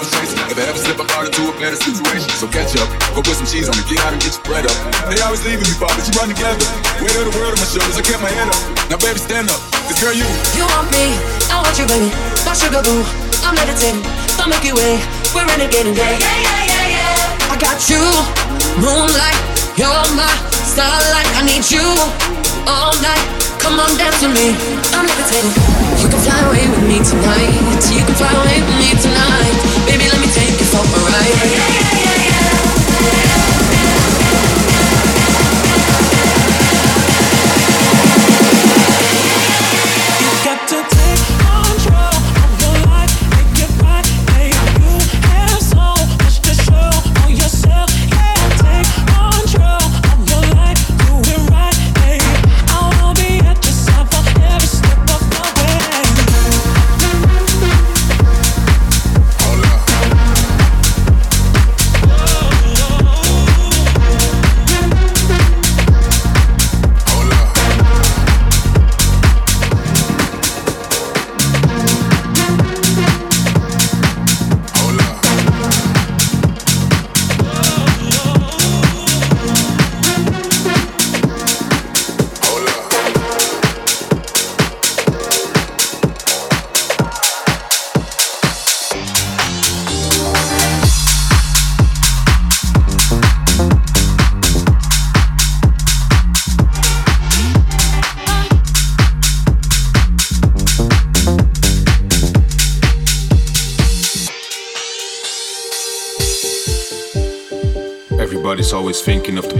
If I ever slip, I fall into a better situation. So catch up, go put some cheese on me, get out and get your bread up. They always leaving me, Bob, but you run together. Weight of the world on my shoulders, I kept my head up. Now, baby, stand up. Cause girl, you. You want me, I want you, baby. My sugar boo, I'm meditating. The Milky Way, we're renegading, yeah, yeah, yeah, yeah, yeah. I got you, moonlight, you're my starlight. I need you all night. Come on, me. I'm levitating. You can fly away with me tonight. You can fly away with me tonight. Baby, let me take you for a ride. Thinking of the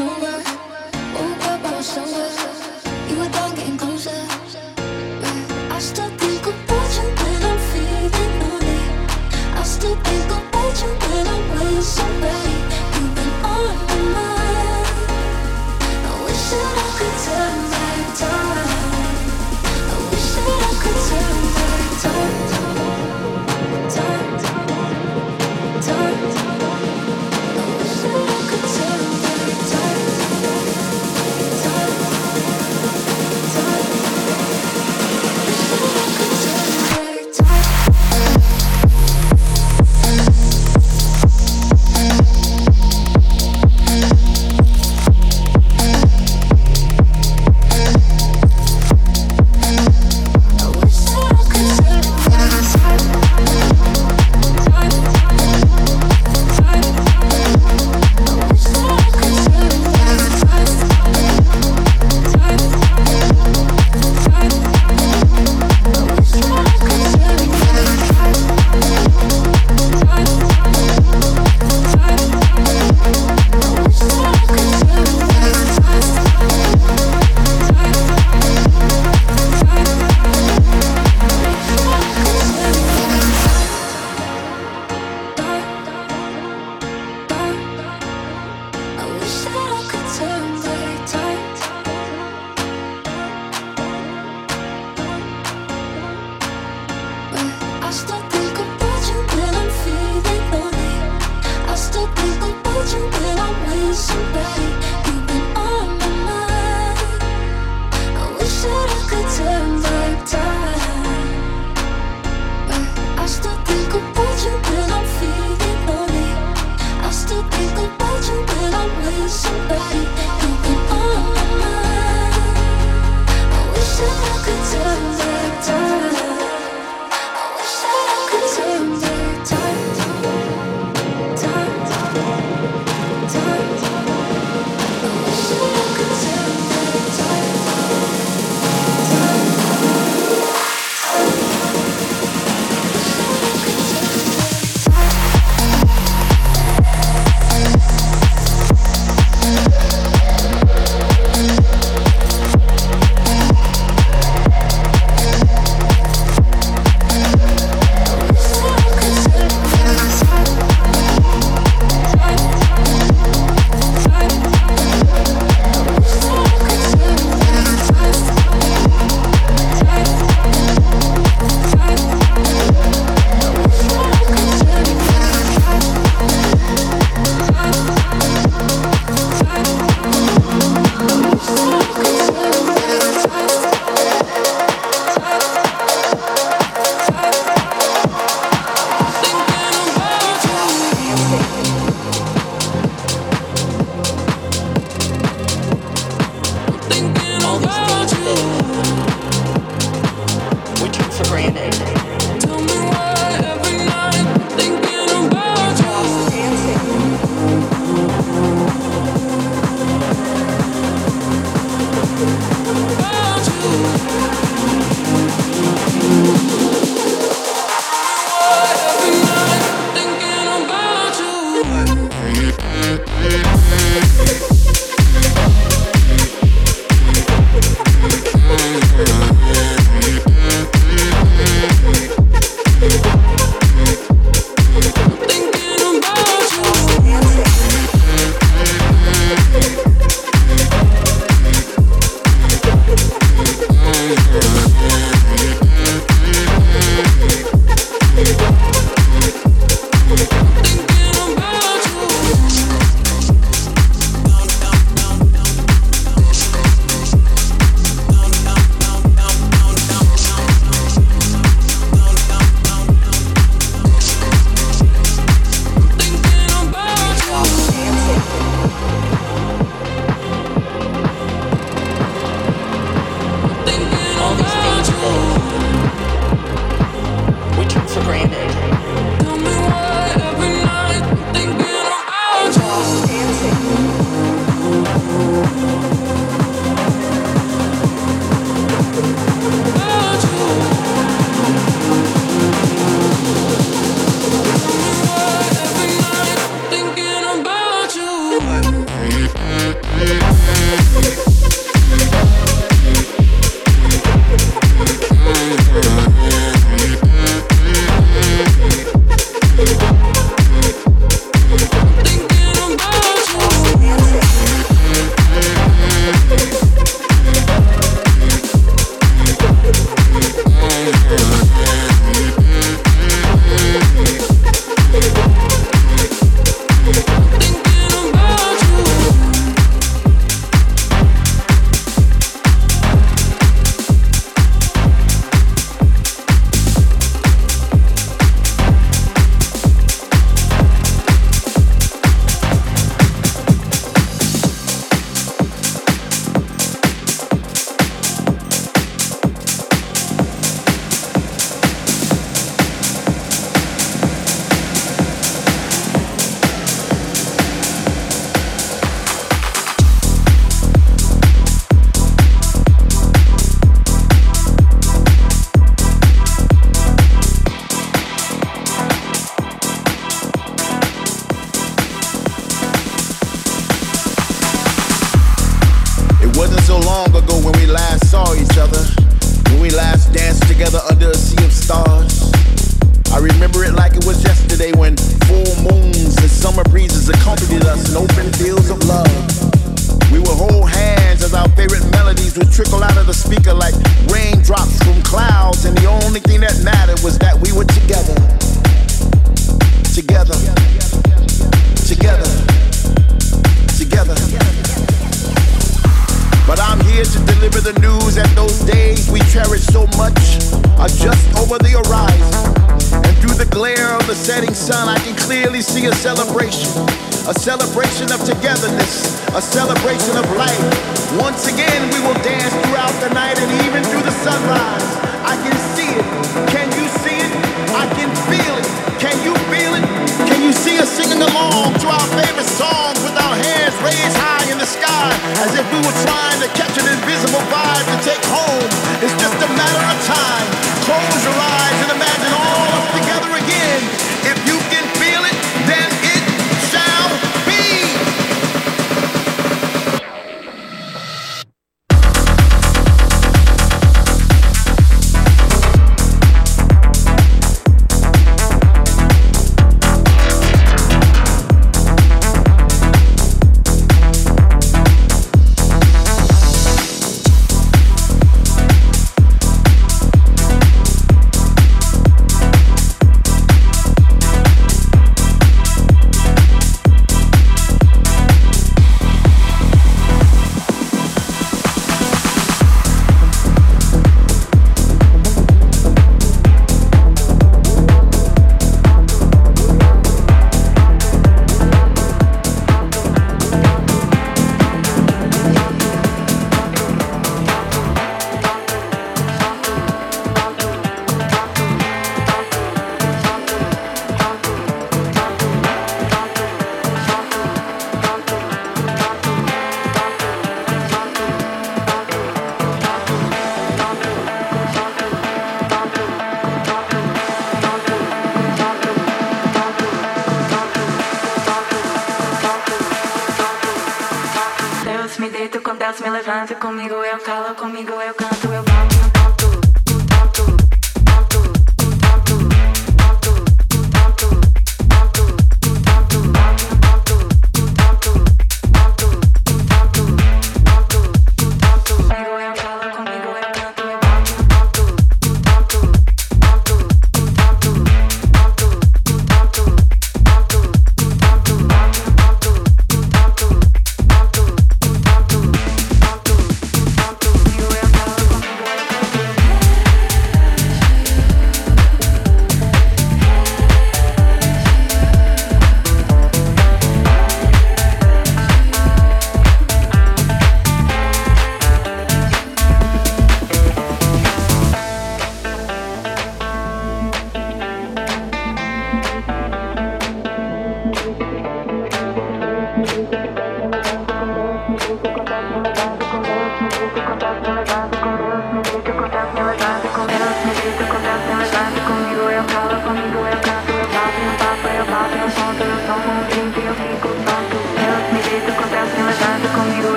over.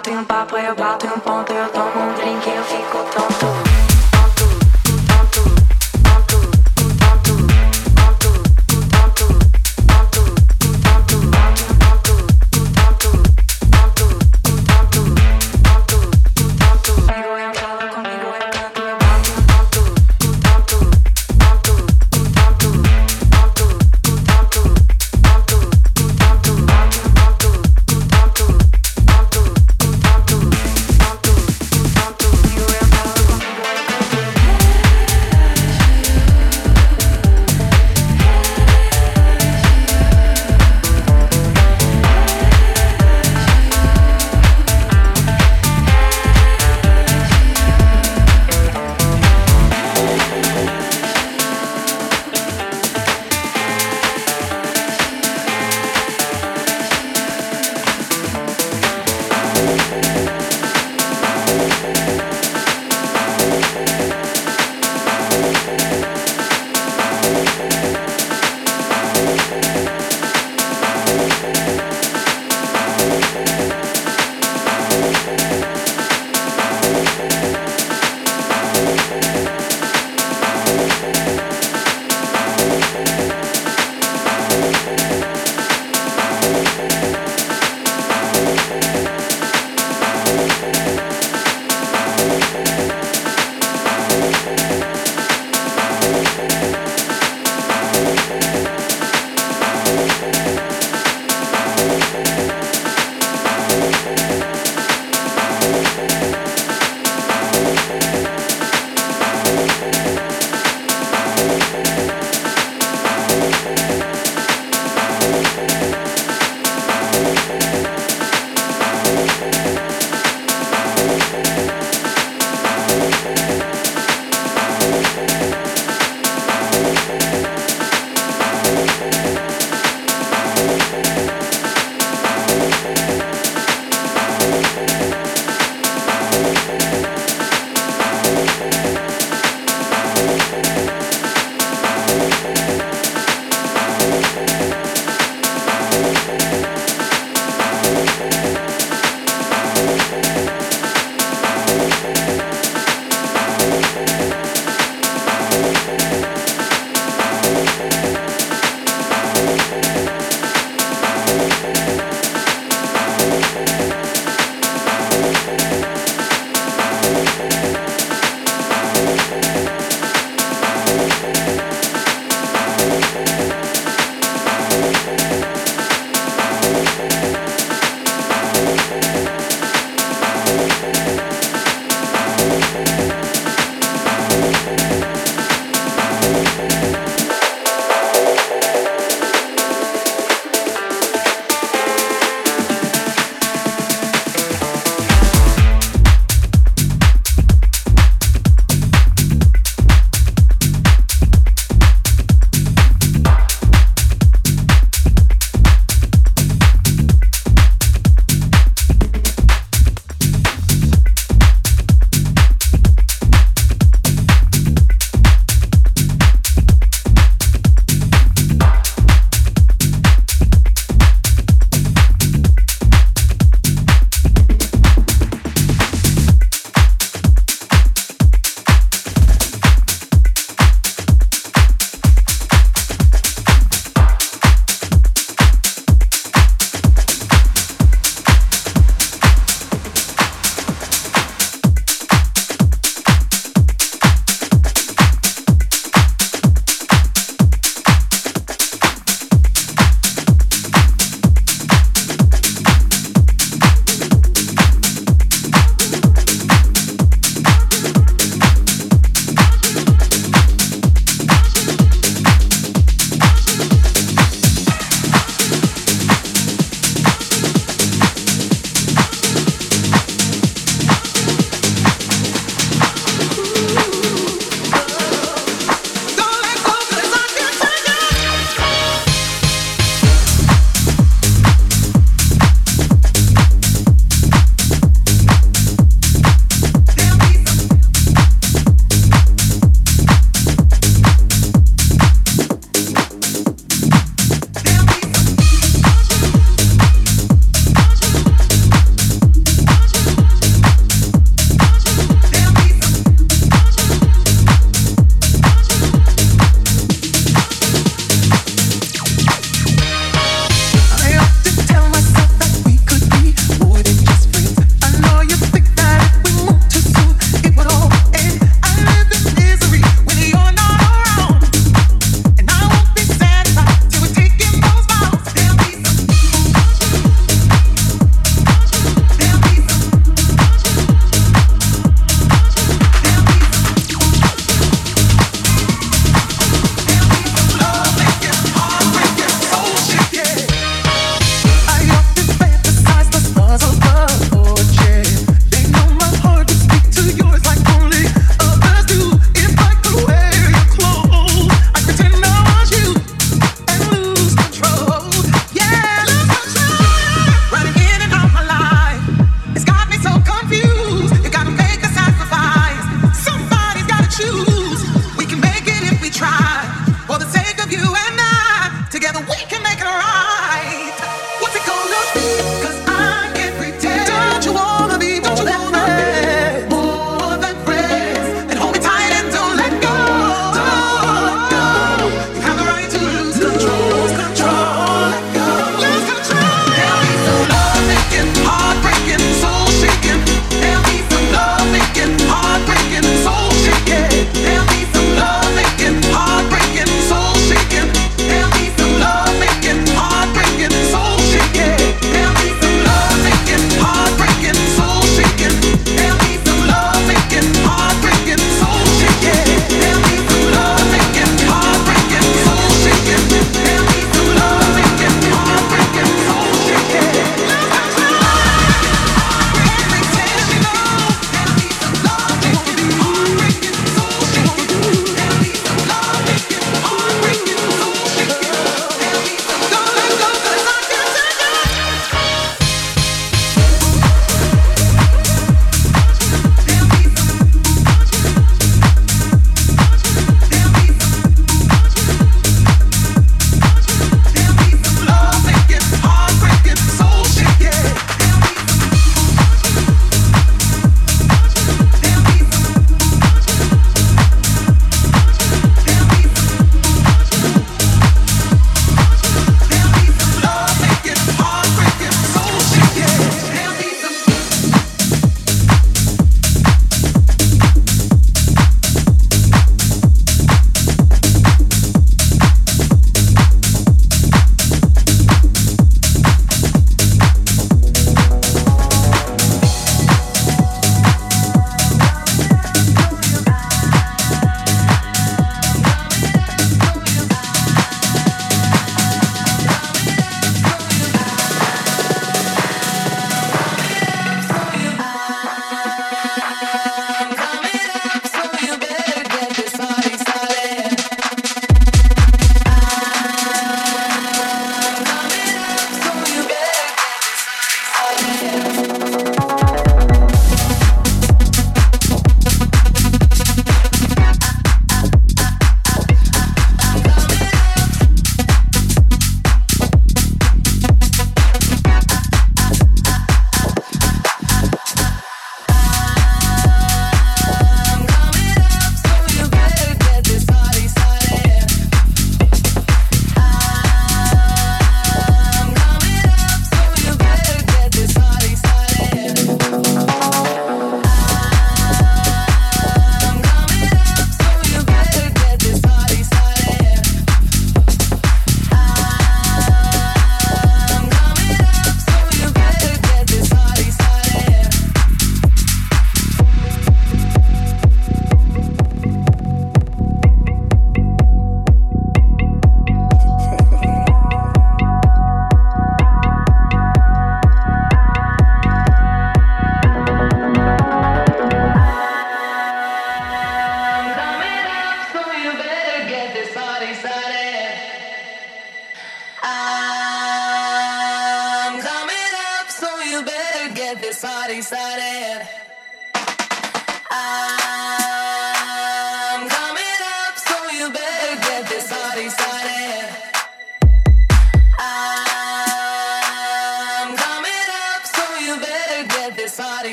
Bato em um papo, eu bato em um ponto,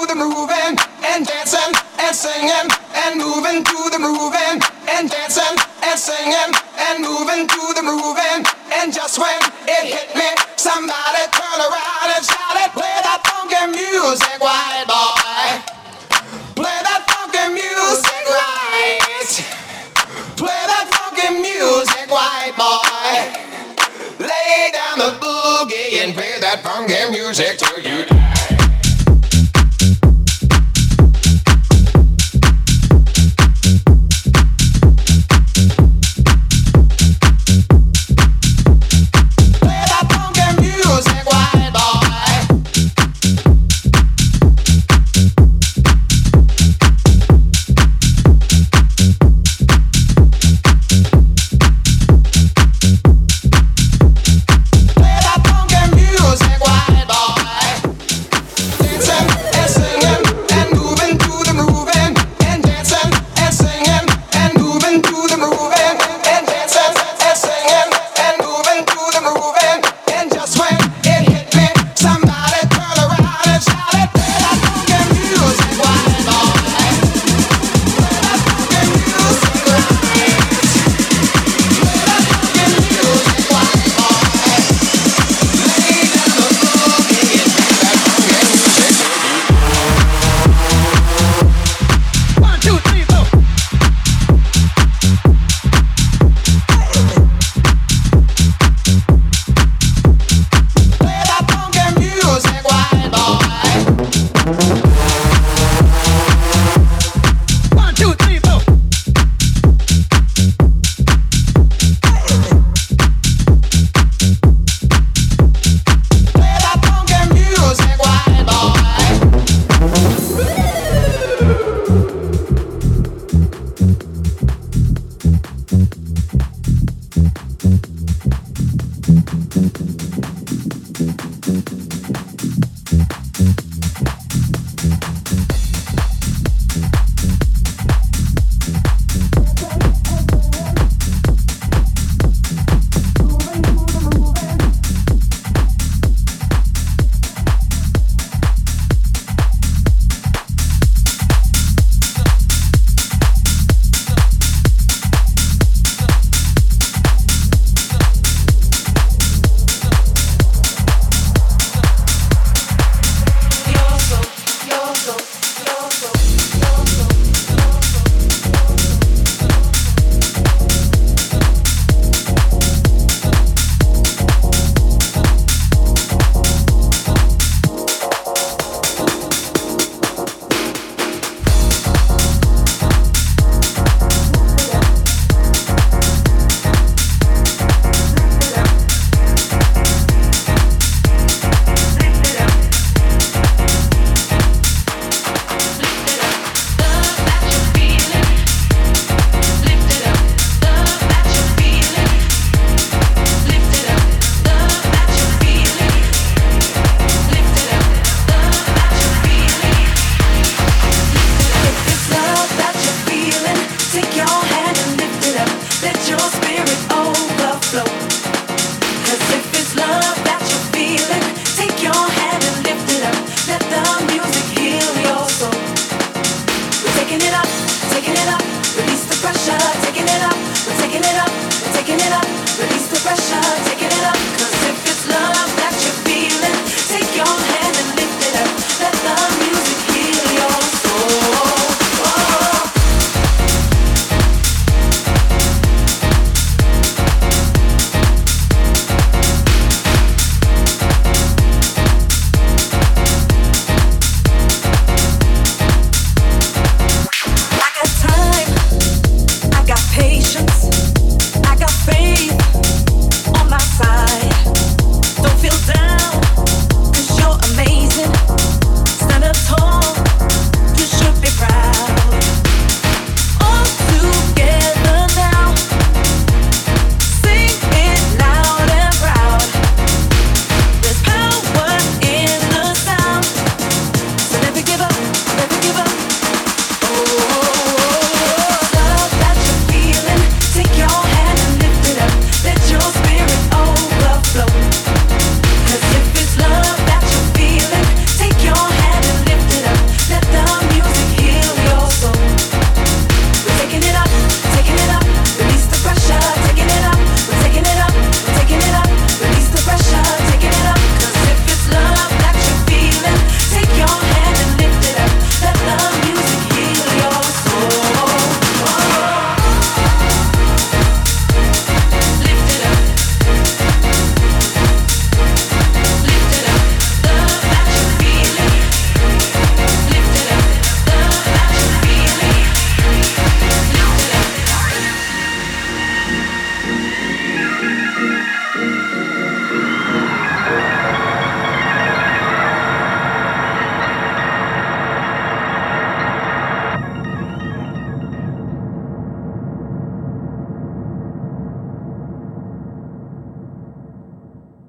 to the moving and dancing and singing and moving to the moving and dancing and singing and moving to the moving. And just when it hit me, somebody turned around and shouted, "Play that funky music, white boy!"